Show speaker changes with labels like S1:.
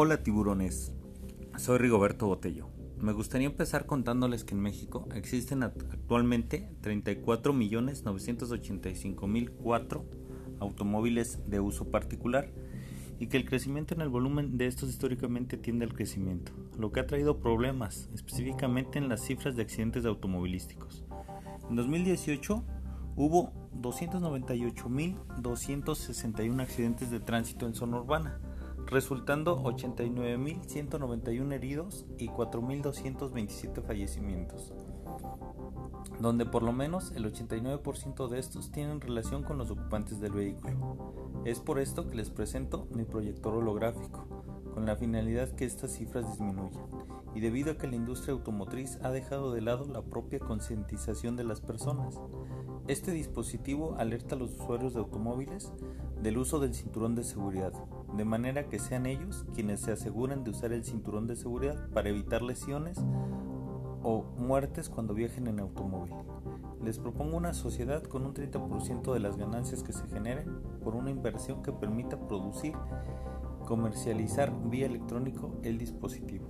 S1: Hola tiburones, soy Rigoberto Botello. Me gustaría empezar contándoles que en México existen actualmente 34.985.004 automóviles de uso particular y que el crecimiento en el volumen de estos históricamente tiende al crecimiento, lo que ha traído problemas, específicamente en las cifras de accidentes automovilísticos. En 2018 hubo 298.261 accidentes de tránsito en zona urbana, resultando 89.191 heridos y 4.227 fallecimientos, donde por lo menos el 89% de estos tienen relación con los ocupantes del vehículo. Es por esto que les presento mi proyector holográfico, con la finalidad que estas cifras disminuyan, y debido a que la industria automotriz ha dejado de lado la propia concientización de las personas. Este dispositivo alerta a los usuarios de automóviles del uso del cinturón de seguridad, de manera que sean ellos quienes se aseguren de usar el cinturón de seguridad para evitar lesiones o muertes cuando viajen en automóvil. Les propongo una sociedad con un 30% de las ganancias que se generen por una inversión que permita producir, comercializar vía electrónico el dispositivo.